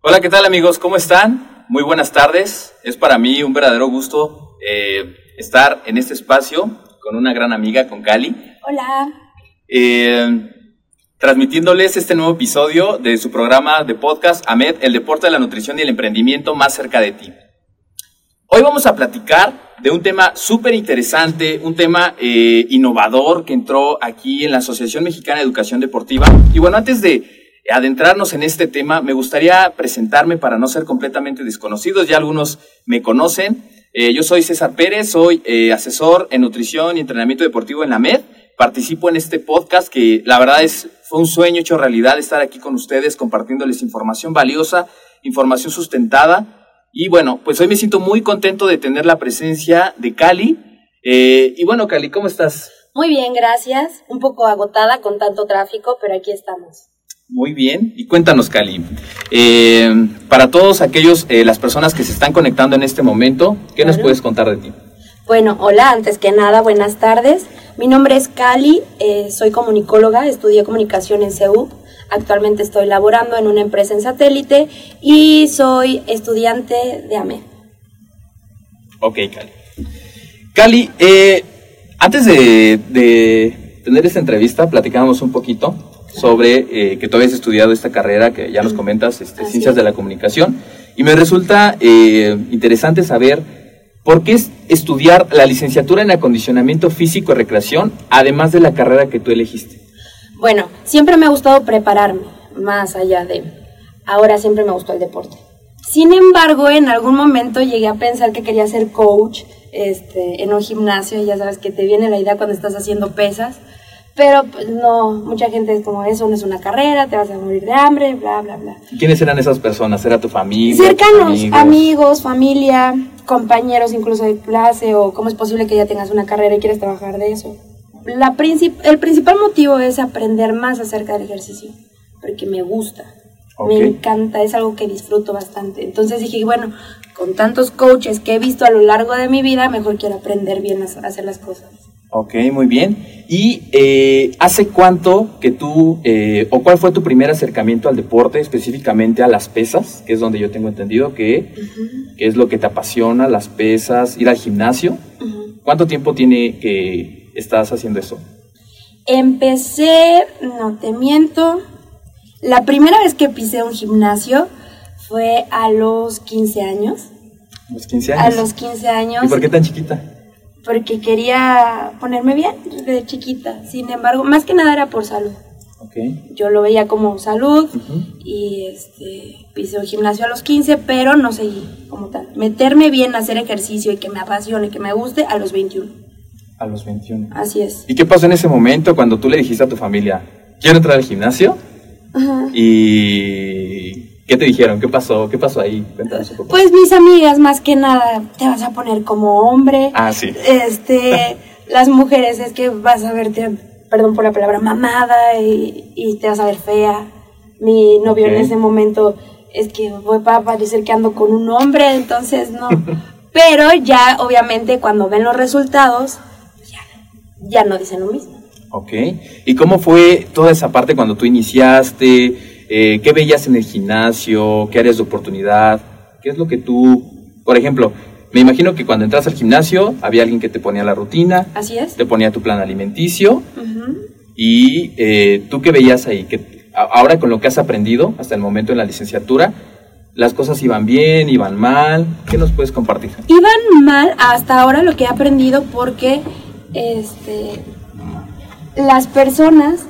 Hola, ¿qué tal amigos? ¿Cómo están? Muy buenas tardes. Es para mí un verdadero gusto eh, estar en este espacio con una gran amiga, con Cali. Hola. Eh, transmitiéndoles este nuevo episodio de su programa de podcast, AMED, el deporte de la nutrición y el emprendimiento más cerca de ti. Hoy vamos a platicar de un tema súper interesante, un tema eh, innovador que entró aquí en la Asociación Mexicana de Educación Deportiva. Y bueno, antes de adentrarnos en este tema, me gustaría presentarme para no ser completamente desconocidos. Ya algunos me conocen. Eh, yo soy César Pérez, soy eh, asesor en nutrición y entrenamiento deportivo en la MED. Participo en este podcast que la verdad es, fue un sueño hecho realidad estar aquí con ustedes compartiéndoles información valiosa, información sustentada. Y bueno, pues hoy me siento muy contento de tener la presencia de Cali. Eh, y bueno, Cali, ¿cómo estás? Muy bien, gracias. Un poco agotada con tanto tráfico, pero aquí estamos. Muy bien, y cuéntanos, Cali. Eh, para todos aquellos, eh, las personas que se están conectando en este momento, ¿qué nos puedes contar de ti? Bueno, hola, antes que nada, buenas tardes. Mi nombre es Cali, eh, soy comunicóloga, estudié comunicación en CEU. Actualmente estoy laborando en una empresa en satélite y soy estudiante de AME. Ok, Cali. Cali, antes de, de tener esta entrevista, platicábamos un poquito sobre eh, que tú habías estudiado esta carrera que ya nos comentas, este, Ciencias de la Comunicación, y me resulta eh, interesante saber por qué estudiar la licenciatura en acondicionamiento físico y recreación, además de la carrera que tú elegiste. Bueno, siempre me ha gustado prepararme, más allá de... Ahora siempre me gustó el deporte. Sin embargo, en algún momento llegué a pensar que quería ser coach este, en un gimnasio, ya sabes que te viene la idea cuando estás haciendo pesas pero pues no, mucha gente es como, eso no es una carrera, te vas a morir de hambre, bla, bla, bla. ¿Quiénes eran esas personas? ¿Era tu familia? Cercanos, amigos? familia, compañeros incluso de clase, o cómo es posible que ya tengas una carrera y quieres trabajar de eso. La el principal motivo es aprender más acerca del ejercicio, porque me gusta, me encanta, es algo que disfruto bastante. Entonces dije, bueno, con tantos coaches que he visto a lo largo de mi vida, mejor quiero aprender bien a hacer las cosas. Ok, muy bien. ¿Y eh, hace cuánto que tú, eh, o cuál fue tu primer acercamiento al deporte, específicamente a las pesas, que es donde yo tengo entendido que, es lo que te apasiona, las pesas, ir al gimnasio? ¿Cuánto tiempo tiene que estás haciendo eso? Empecé, no te miento, la primera vez que pisé un gimnasio fue a los 15 años. ¿A los 15 años? A los 15 años. ¿Y por qué tan chiquita? Porque quería ponerme bien desde chiquita. Sin embargo, más que nada era por salud. Okay. Yo lo veía como salud y este, pisé un gimnasio a los 15, pero no seguí como tal. Meterme bien, hacer ejercicio y que me apasione, que me guste a los 21. A los 21. Así es. ¿Y qué pasó en ese momento cuando tú le dijiste a tu familia, quiero entrar al gimnasio? Ajá. Y ¿Qué te dijeron? ¿Qué pasó? ¿Qué pasó ahí? Cuéntanos un poco. Pues mis amigas, más que nada, te vas a poner como hombre. Ah, sí. Este, las mujeres es que vas a verte, perdón por la palabra, mamada y, te vas a ver fea. Mi novio en ese momento es que voy a parecer que ando con un hombre, entonces no. Pero ya, obviamente, cuando ven los resultados, ya, ya no dicen lo mismo. Ok. ¿Y cómo fue toda esa parte cuando tú iniciaste? Eh, ¿Qué veías en el gimnasio? ¿Qué áreas de oportunidad? ¿Qué es lo que tú, por ejemplo, me imagino que cuando entras al gimnasio había alguien que te ponía la rutina, Así es. te ponía tu plan alimenticio y eh, tú qué veías ahí, que ahora con lo que has aprendido hasta el momento en la licenciatura, las cosas iban bien, iban mal, ¿qué nos puedes compartir? Iban mal hasta ahora lo que he aprendido porque este, las personas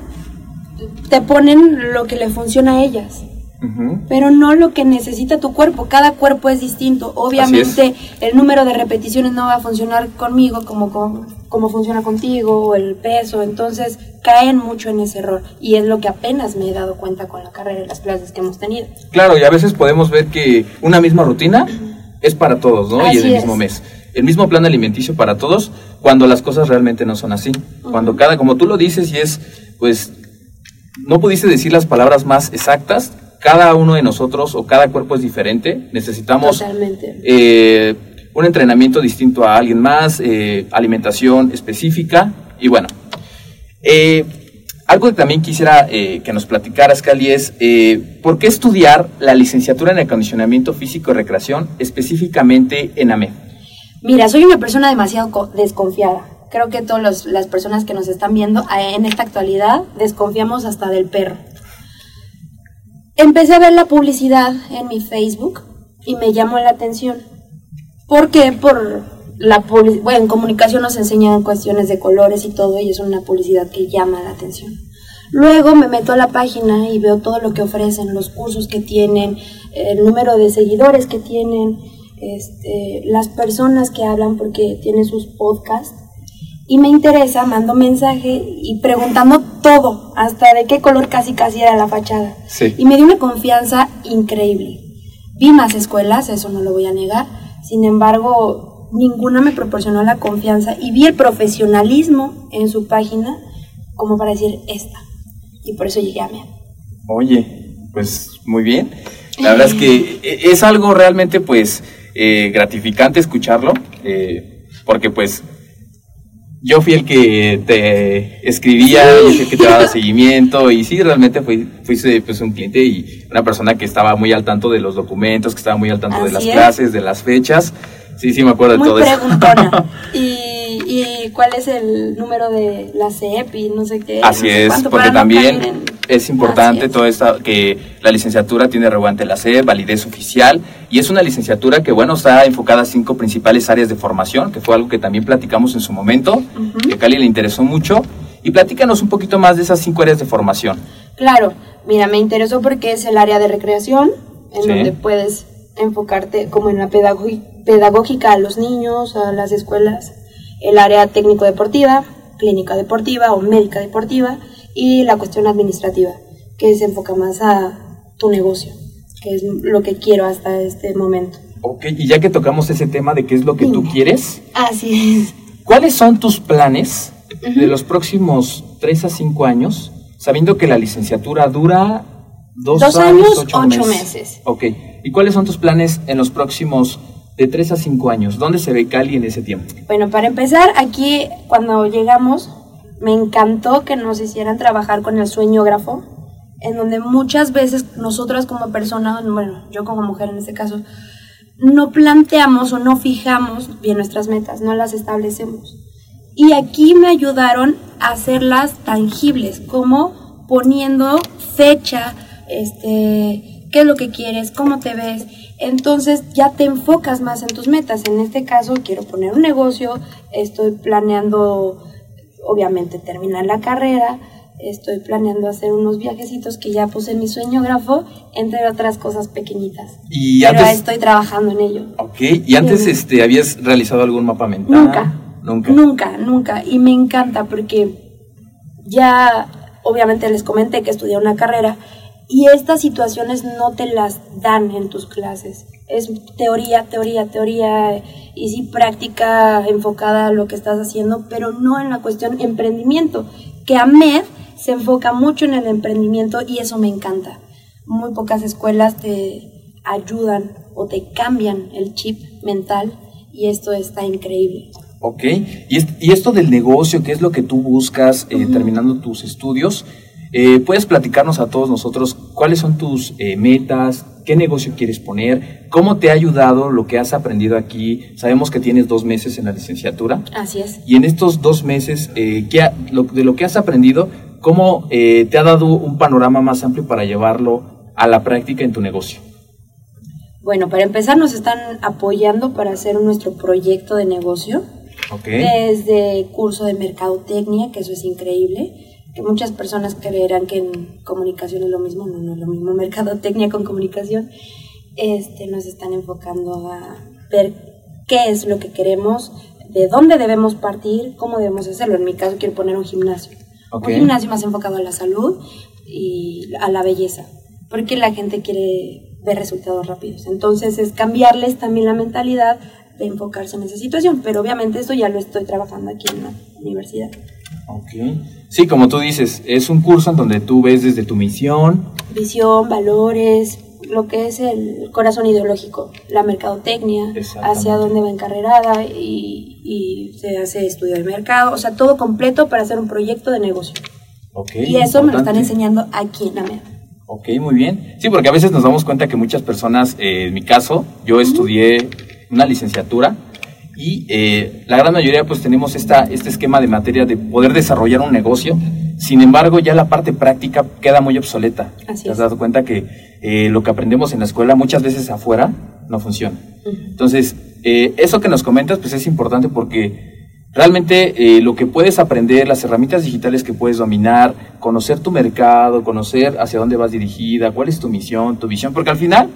te ponen lo que le funciona a ellas. Pero no lo que necesita tu cuerpo. Cada cuerpo es distinto. Obviamente el número de repeticiones no va a funcionar conmigo como, como, como funciona contigo, o el peso. Entonces caen mucho en ese error. Y es lo que apenas me he dado cuenta con la carrera y las clases que hemos tenido. Claro, y a veces podemos ver que una misma rutina es para todos, ¿no? y Así en el mismo es. mes. El mismo plan alimenticio para todos, cuando las cosas realmente no son así. Cuando cada, como tú lo dices, y es, pues, no pudiste decir las palabras más exactas, cada uno de nosotros o cada cuerpo es diferente, necesitamos eh, un entrenamiento distinto a alguien más, eh, alimentación específica y bueno. eh, algo que también quisiera eh, que nos platicaras, Cali, es eh, ¿por qué estudiar la licenciatura en acondicionamiento físico y recreación específicamente en AME? Mira, soy una persona demasiado co- desconfiada. Creo que todas las personas que nos están viendo eh, en esta actualidad desconfiamos hasta del perro. Empecé a ver la publicidad en mi Facebook y me llamó la atención. ¿Por qué? Por la. Bueno, en comunicación nos enseñan cuestiones de colores y todo, y es una publicidad que llama la atención. Luego me meto a la página y veo todo lo que ofrecen, los cursos que tienen, el número de seguidores que tienen, este, las personas que hablan porque tienen sus podcasts. Y me interesa, mando mensaje y preguntando todo, hasta de qué color casi casi era la fachada. Sí. Y me dio una confianza increíble. Vi más escuelas, eso no lo voy a negar. Sin embargo, ninguna me proporcionó la confianza y vi el profesionalismo en su página como para decir esta. Y por eso llegué a mí. Oye, pues muy bien. La verdad es que e- es algo realmente pues eh, gratificante escucharlo, eh, porque pues yo fui el que te escribía, yo fui el que te daba seguimiento y sí, realmente fui, fuiste pues un cliente y una persona que estaba muy al tanto de los documentos, que estaba muy al tanto de las es. clases, de las fechas. Sí, sí, me acuerdo de todo eso. preguntona. ¿Y, ¿Y cuál es el número de la CEP y no sé qué? Así no sé es, porque no también es importante es. todo esto, que la licenciatura tiene reguante la C, validez oficial, y es una licenciatura que, bueno, está enfocada a cinco principales áreas de formación, que fue algo que también platicamos en su momento, que a Cali le interesó mucho, y platícanos un poquito más de esas cinco áreas de formación. Claro, mira, me interesó porque es el área de recreación, en Sí. donde puedes enfocarte como en la pedagógica a los niños, a las escuelas, el área técnico-deportiva, clínica deportiva o médica deportiva, y la cuestión administrativa, que se enfoca más a tu negocio, que es lo que quiero hasta este momento. Ok, y ya que tocamos ese tema de qué es lo que tú Dime. quieres, Así es. ¿cuáles son tus planes de los próximos tres a cinco años, sabiendo que la licenciatura dura dos, Dos años, ocho meses. Ok, ¿y cuáles son tus planes en los próximos de tres a cinco años? ¿Dónde se ve Cali en ese tiempo? Bueno, para empezar, aquí cuando llegamos, me encantó que nos hicieran trabajar con el sueñógrafo, en donde muchas veces nosotras como personas, bueno, yo como mujer en este caso, no planteamos o no fijamos bien nuestras metas, no las establecemos. Y aquí me ayudaron a hacerlas tangibles, como poniendo fecha, este, qué es lo que quieres, cómo te ves. Entonces ya te enfocas más en tus metas. En este caso quiero poner un negocio, estoy planeando obviamente terminar la carrera, estoy planeando hacer unos viajecitos que ya puse en mi sueñógrafo, entre otras cosas pequeñitas. Y Pero antes, estoy trabajando en ello. ok, y antes este, habías realizado algún mapa mental? Nunca. Nunca. Nunca, nunca. Y me encanta porque ya, obviamente les comenté que estudié una carrera y estas situaciones no te las dan en tus clases. Es teoría, teoría, teoría y sí práctica enfocada a lo que estás haciendo, pero no en la cuestión emprendimiento, que AMED se enfoca mucho en el emprendimiento y eso me encanta. Muy pocas escuelas te ayudan o te cambian el chip mental y esto está increíble. Ok, y, esto del negocio, ¿qué es lo que tú buscas eh, terminando tus estudios? Eh, ¿Puedes platicarnos a todos nosotros cuáles son tus eh, metas? ¿Qué negocio quieres poner? ¿Cómo te ha ayudado lo que has aprendido aquí? Sabemos que tienes dos meses en la licenciatura. Así es. Y en estos dos meses, eh, de lo que has aprendido, ¿cómo te ha dado un panorama más amplio para llevarlo a la práctica en tu negocio? Bueno, para empezar nos están apoyando para hacer nuestro proyecto de negocio. Okay. Desde curso de mercadotecnia, que eso es increíble que muchas personas creerán que en comunicación es lo mismo, no, no es lo mismo mercadotecnia con comunicación, este, nos están enfocando a ver qué es lo que queremos, de dónde debemos partir, cómo debemos hacerlo. En mi caso quiero poner un gimnasio. Un gimnasio más enfocado a la salud y a la belleza, porque la gente quiere ver resultados rápidos. Entonces es cambiarles también la mentalidad de enfocarse en esa situación, pero obviamente esto ya lo estoy trabajando aquí en la universidad. Ok. Sí, como tú dices, es un curso en donde tú ves desde tu misión. Visión, valores, lo que es el corazón ideológico, la mercadotecnia, hacia dónde va encarrerada y, y, se hace estudio de mercado, o sea, todo completo para hacer un proyecto de negocio. Okay, y eso me lo están enseñando aquí en AMED. Ok, muy bien. Sí, porque a veces nos damos cuenta que muchas personas, eh, en mi caso, yo estudié una licenciatura y eh, la gran mayoría pues tenemos esta, este esquema de materia de poder desarrollar un negocio, sin embargo ya la parte práctica queda muy obsoleta. ¿Te has dado cuenta que eh, lo que aprendemos en la escuela muchas veces afuera no funciona? Entonces, eh, eso que nos comentas pues es importante porque realmente lo que puedes aprender, las herramientas digitales que puedes dominar, conocer tu mercado, conocer hacia dónde vas dirigida, cuál es tu misión, tu visión, porque al final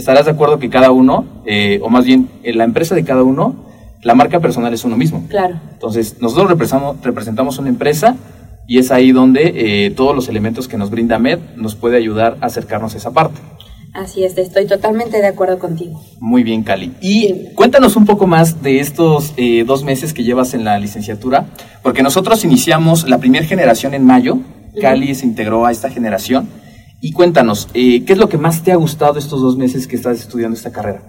estarás de acuerdo que cada uno, eh, o más bien en la empresa de cada uno, la marca personal es uno mismo. Claro. Entonces, nosotros representamos, representamos una empresa y es ahí donde eh, todos los elementos que nos brinda MED nos puede ayudar a acercarnos a esa parte. Así es, estoy totalmente de acuerdo contigo. Muy bien, Cali. Y cuéntanos un poco más de estos eh, dos meses que llevas en la licenciatura, porque nosotros iniciamos la primera generación en mayo, Cali se integró a esta generación y cuéntanos, eh, ¿qué es lo que más te ha gustado estos dos meses que estás estudiando esta carrera?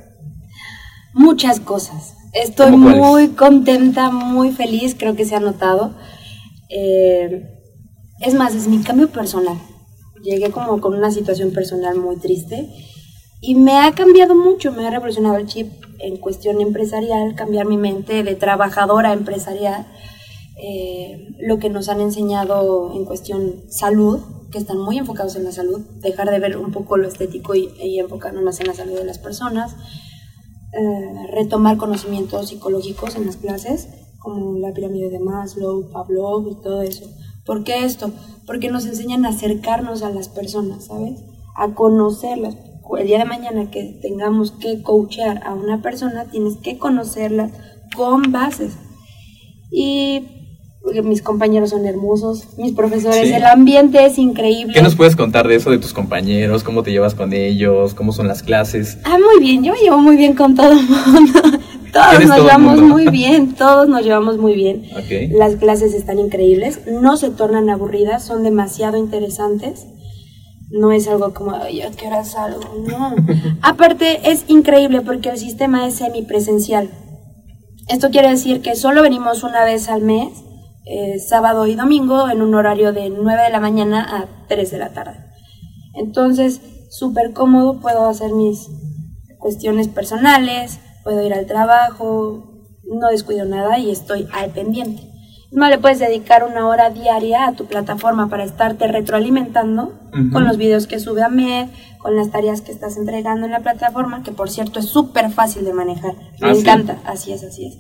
Muchas cosas. Estoy muy contenta, muy feliz, creo que se ha notado. Eh, es más, es mi cambio personal. Llegué como con una situación personal muy triste y me ha cambiado mucho, me ha revolucionado el chip en cuestión empresarial, cambiar mi mente de trabajadora empresarial, eh, lo que nos han enseñado en cuestión salud, que están muy enfocados en la salud, dejar de ver un poco lo estético y, enfocarnos más en la salud de las personas, eh, retomar conocimientos psicológicos en las clases, como la pirámide de Maslow, Pavlov y todo eso. ¿Por qué esto? Porque nos enseñan a acercarnos a las personas, ¿sabes? A conocerlas. El día de mañana que tengamos que coachear a una persona, tienes que conocerla con bases. Y mis compañeros son hermosos, mis profesores, el ambiente es increíble. ¿Qué nos puedes contar de eso de tus compañeros? ¿Cómo te llevas con ellos? ¿Cómo son las clases? Ah, muy bien, yo me llevo muy bien con todo el mundo. Todos nos llevamos muy bien, todos nos llevamos muy bien. Las clases están increíbles, no se tornan aburridas, son demasiado interesantes. No es algo como, ay, ¿a qué hora salgo? No. Aparte, es increíble porque el sistema es semipresencial. Esto quiere decir que solo venimos una vez al mes eh, sábado y domingo en un horario de 9 de la mañana a 3 de la tarde. Entonces, súper cómodo, puedo hacer mis cuestiones personales, puedo ir al trabajo, no descuido nada y estoy al pendiente. No le puedes dedicar una hora diaria a tu plataforma para estarte retroalimentando con los videos que sube a MED, con las tareas que estás entregando en la plataforma, que por cierto es súper fácil de manejar. Me ah, encanta, así es, así es.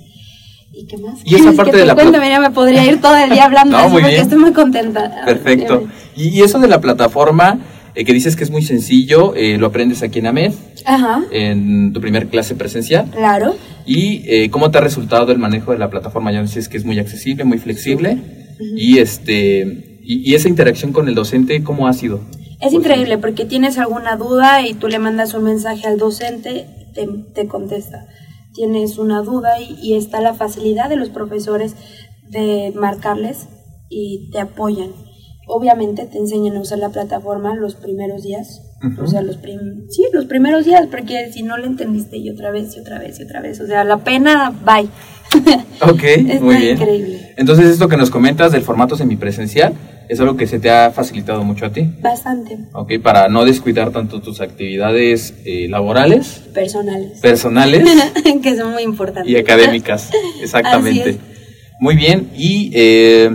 ¿Y qué más? Y esa parte de la cuéntame, ya me podría ir todo el día hablando de eso porque estoy muy contenta. Perfecto. Y, eso de la plataforma, eh, que dices que es muy sencillo, eh, lo aprendes aquí en AMED, Ajá. en tu primer clase presencial. Claro. ¿Y eh, cómo te ha resultado el manejo de la plataforma? Ya dices que es muy accesible, muy flexible. Y, este, y, esa interacción con el docente, ¿cómo ha sido? Es increíble porque tienes alguna duda y tú le mandas un mensaje al docente, te, te contesta tienes una duda y, está la facilidad de los profesores de marcarles y te apoyan. Obviamente te enseñan a usar la plataforma los primeros días, O sea, los, prim sí, los primeros días, porque si no lo entendiste y otra vez y otra vez y otra vez, o sea, la pena, bye. Ok, Está muy bien. increíble. Entonces, esto que nos comentas del formato semipresencial es algo que se te ha facilitado mucho a ti. Bastante. Ok, para no descuidar tanto tus actividades eh, laborales, Personales. personales que son muy importantes. y académicas. Exactamente. Muy bien. Y eh,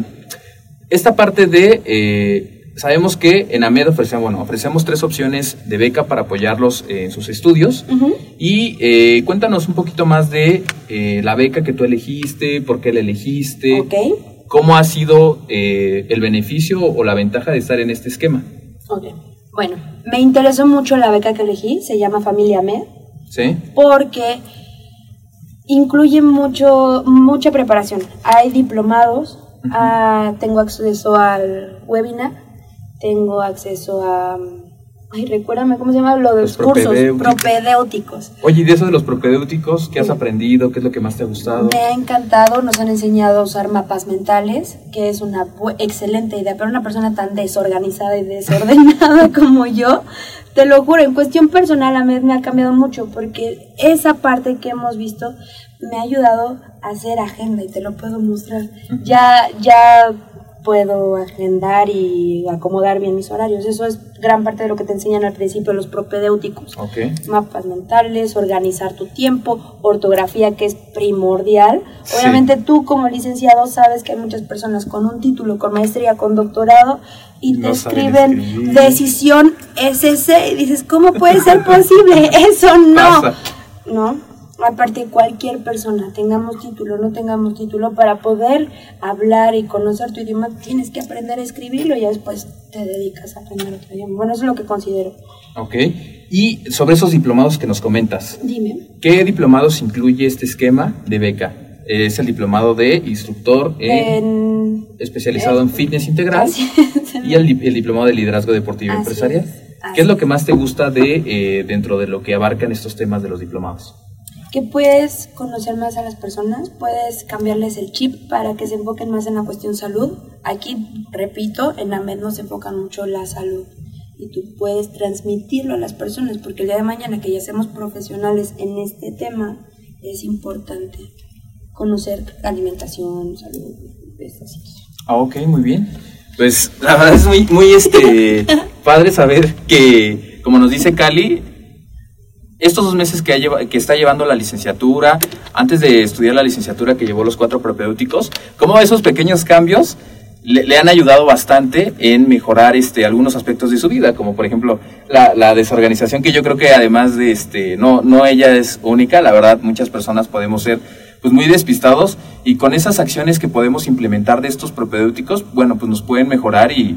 esta parte de. eh, sabemos que en AMED ofrecemos, bueno, ofrecemos tres opciones de beca para apoyarlos en sus estudios. Y eh, cuéntanos un poquito más de eh, la beca que tú elegiste, por qué la elegiste, Ok. Cómo ha sido eh, el beneficio o la ventaja de estar en este esquema. Ok. Bueno, me interesó mucho la beca que elegí, se llama Familia Med, ¿Sí? porque incluye mucho, mucha preparación. Hay diplomados, ah, tengo acceso al webinar, tengo acceso a... Ay, recuérdame, ¿cómo se llama? Lo de Los los cursos propedéuticos. Oye, y de eso de los propedéuticos, ¿qué has aprendido? ¿Qué es lo que más te ha gustado? Me ha encantado, nos han enseñado a usar mapas mentales, que es una excelente idea, pero una persona tan desorganizada y desordenada como yo, te lo juro, en cuestión personal a mí me ha cambiado mucho, porque esa parte que hemos visto me ha ayudado a hacer agenda y te lo puedo mostrar. Ya, ya puedo agendar y acomodar bien mis horarios. Eso es gran parte de lo que te enseñan al principio los propedéuticos Ok. mapas mentales, organizar tu tiempo, ortografía que es primordial. Sí. Obviamente tú como licenciado sabes que hay muchas personas con un título, con maestría, con doctorado y te No escriben decisión SC y dices, ¿cómo puede ser posible? Eso no. Pasa. No. Aparte, cualquier persona, tengamos título, no tengamos título, para poder hablar y conocer tu idioma, tienes que aprender a escribirlo y después te dedicas a aprender otro idioma. Bueno, eso es lo que considero. Ok. Y sobre esos diplomados que nos comentas, Dime. ¿qué diplomados incluye este esquema de beca? Es el diplomado de instructor en- En... especializado en fitness integral y el, di- el diplomado de liderazgo deportivo Así empresarial. es, ¿Qué es lo que más te gusta de eh, dentro de lo que abarcan estos temas de los diplomados? Que puedes conocer más a las personas, puedes cambiarles el chip para que se enfoquen más en la cuestión salud. Aquí, repito, en AMED nos enfocan mucho la salud y tú puedes transmitirlo a las personas porque el día de mañana que ya seamos profesionales en este tema es importante conocer alimentación, salud, estas cosas. Ah, ok, muy bien. Pues la verdad es muy, muy este, padre saber que, como nos dice Cali, estos dos meses que, ha que está llevando la licenciatura, antes de estudiar la licenciatura que llevó los cuatro propedéuticos, cómo esos pequeños cambios le, han ayudado bastante en mejorar este, algunos aspectos de su vida, como por ejemplo la, la desorganización, que yo creo que además de, este, no, no ella es única, la verdad muchas personas podemos ser pues muy despistados y con esas acciones que podemos implementar de estos propedéuticos, bueno, pues nos pueden mejorar y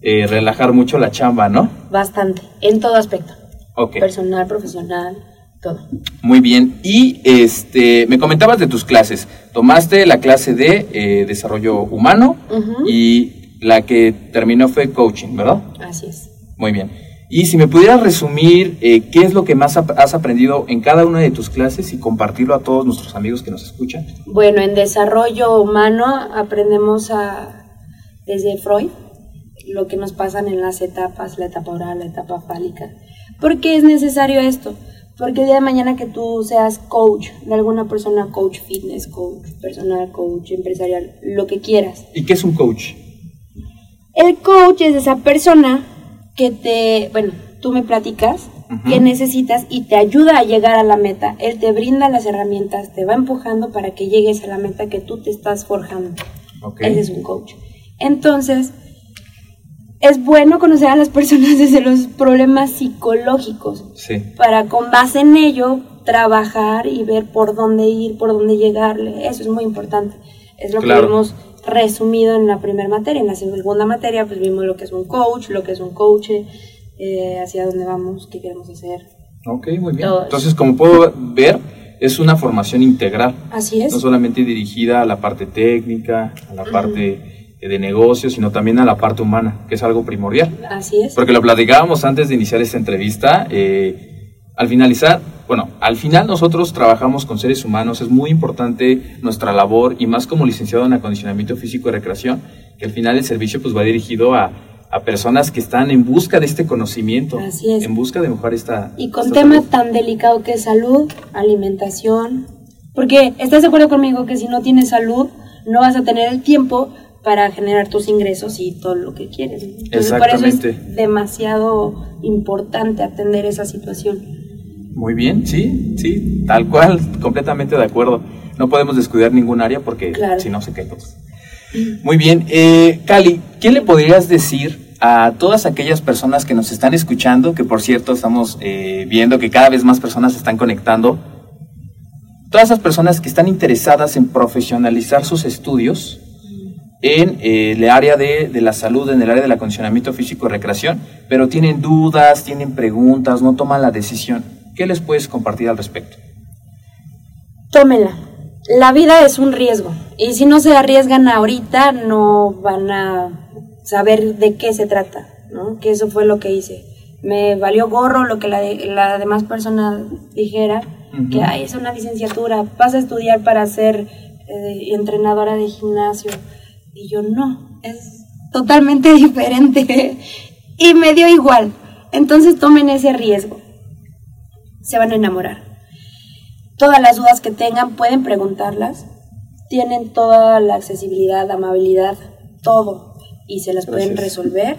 eh, relajar mucho la chamba, ¿no? Bastante, en todo aspecto, Ok. personal, profesional, todo. Muy bien. Y este, me comentabas de tus clases. Tomaste la clase de eh, desarrollo humano y la que terminó fue coaching, ¿verdad? Así es. Muy bien. Y si me pudieras resumir eh, qué es lo que más has aprendido en cada una de tus clases y compartirlo a todos nuestros amigos que nos escuchan. Bueno, en desarrollo humano aprendemos a, desde Freud lo que nos pasan en las etapas, la etapa oral, la etapa fálica. ¿Por qué es necesario esto? Porque el día de mañana que tú seas coach de alguna persona, coach fitness, coach personal, coach empresarial, lo que quieras. ¿Y qué es un coach? El coach es esa persona que te, bueno, tú me platicas que necesitas y te ayuda a llegar a la meta. Él te brinda las herramientas, te va empujando para que llegues a la meta que tú te estás forjando. Ese es un coach. Entonces, es bueno conocer a las personas desde los problemas psicológicos Sí. para con base en ello trabajar y ver por dónde ir, por dónde llegarle. Eso es muy importante. Es lo Claro. que hemos resumido en la primera materia. En la segunda materia pues vimos lo que es un coach, lo que es un coach, eh, hacia dónde vamos, qué queremos hacer. Ok, muy bien. Entonces, como puedo ver, es una formación integral. Así es. no solamente dirigida a la parte técnica, a la parte de negocios, sino también a la parte humana, que es algo primordial. Así es. Porque lo platicábamos antes de iniciar esta entrevista. eh, al finalizar, bueno, al final nosotros trabajamos con seres humanos, es muy importante nuestra labor y más como licenciado en acondicionamiento físico y recreación, que al final el servicio pues va dirigido a a personas que están en busca de este conocimiento, Así es. en busca de mejorar esta... Y con esta temas salud. tan delicado que es salud, alimentación. Porque estás de acuerdo conmigo que si no tienes salud, no vas a tener el tiempo para generar tus ingresos y todo lo que quieres. Entonces, por eso Exactamente. es demasiado importante atender esa situación. Muy bien, sí, sí, tal cual, completamente de acuerdo. No podemos descuidar ningún área porque Claro. si no se cae todo. Muy bien, eh, Cali, ¿qué le podrías decir a todas aquellas personas que nos están escuchando? Que por cierto estamos eh, viendo que cada vez más personas se están conectando. Todas esas personas que están interesadas en profesionalizar sus estudios en eh, el área de, de la salud, en el área del acondicionamiento físico y recreación, pero tienen dudas, tienen preguntas, no toman la decisión. ¿Qué les puedes compartir al respecto? Tómenla. La vida es un riesgo. Y si no se arriesgan ahorita, no van a saber de qué se trata, ¿no? Que eso fue lo que hice. Me valió gorro lo que la, la demás persona dijera, que Ay, es una licenciatura, vas a estudiar para ser eh, entrenadora de gimnasio. Y yo no, es totalmente diferente. y me dio igual. Entonces tomen ese riesgo. Se van a enamorar. Todas las dudas que tengan pueden preguntarlas. Tienen toda la accesibilidad, amabilidad, todo. Y se las pueden resolver.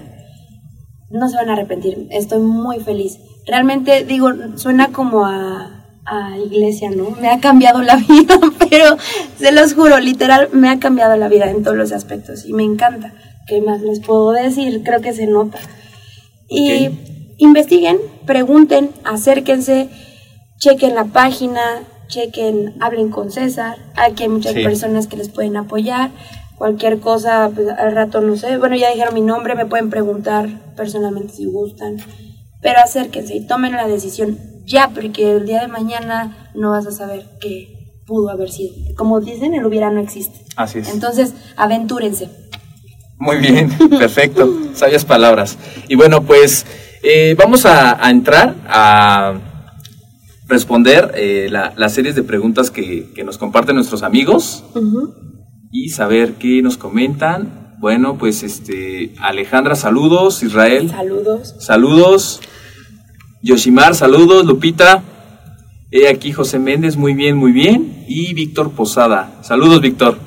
No se van a arrepentir. Estoy muy feliz. Realmente, digo, suena como a, a iglesia, ¿no? Me ha cambiado la vida, pero se los juro, literal, me ha cambiado la vida en todos los aspectos. Y me encanta. ¿Qué más les puedo decir? Creo que se nota. Y investiguen, pregunten, acérquense, chequen la página, chequen, hablen con César. Aquí hay muchas Sí. personas que les pueden apoyar. Cualquier cosa, pues, al rato no sé. Bueno, ya dijeron mi nombre, me pueden preguntar personalmente si gustan. Pero acérquense y tomen la decisión ya, porque el día de mañana no vas a saber qué pudo haber sido. Como dicen, el hubiera no existe. Así es. Entonces, aventúrense. Muy bien, perfecto, sabias palabras. Y bueno, pues eh, vamos a, a entrar a responder eh, la- las series de preguntas que, que nos comparten nuestros amigos y saber qué nos comentan. Bueno, pues este Alejandra, saludos, Israel, Saludos. saludos, Yoshimar, saludos, Lupita, he aquí José Méndez, muy bien, muy bien, y Víctor Posada, saludos Víctor.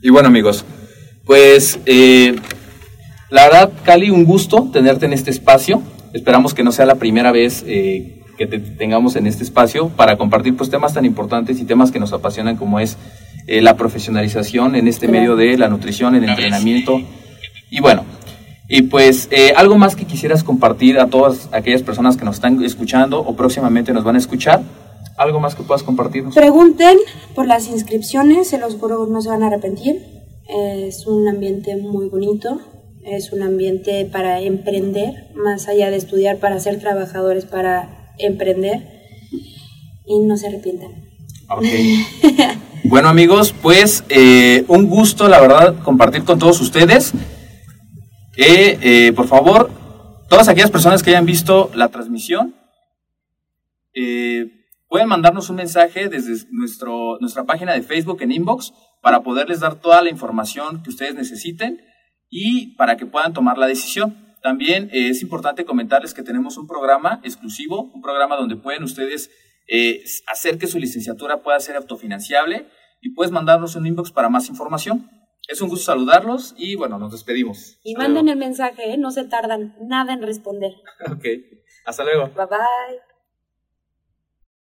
Y bueno amigos, pues eh, la verdad Cali, un gusto tenerte en este espacio, esperamos que no sea la primera vez eh, que te tengamos en este espacio para compartir pues temas tan importantes y temas que nos apasionan como es eh, la profesionalización en este medio de la nutrición, el entrenamiento. Y bueno, y pues eh, algo más que quisieras compartir a todas aquellas personas que nos están escuchando o próximamente nos van a escuchar, algo más que puedas compartirnos. Pregunten por las inscripciones, se los juro no se van a arrepentir. Es un ambiente muy bonito, es un ambiente para emprender, más allá de estudiar para ser trabajadores, para emprender. Y no se arrepientan. Ok. bueno amigos, pues eh, un gusto la verdad compartir con todos ustedes. Eh, por favor, todas aquellas personas que hayan visto la transmisión, eh, pueden mandarnos un mensaje desde nuestro, nuestra página de Facebook en inbox para poderles dar toda la información que ustedes necesiten y para que puedan tomar la decisión. También eh, es importante comentarles que tenemos un programa exclusivo, un programa donde pueden ustedes eh, hacer que su licenciatura pueda ser autofinanciable y puedes mandarnos un inbox para más información. Es un gusto saludarlos y bueno, nos despedimos. Y Hasta manden luego. el mensaje, ¿eh? no se tardan nada en responder. Ok, hasta luego. Bye bye.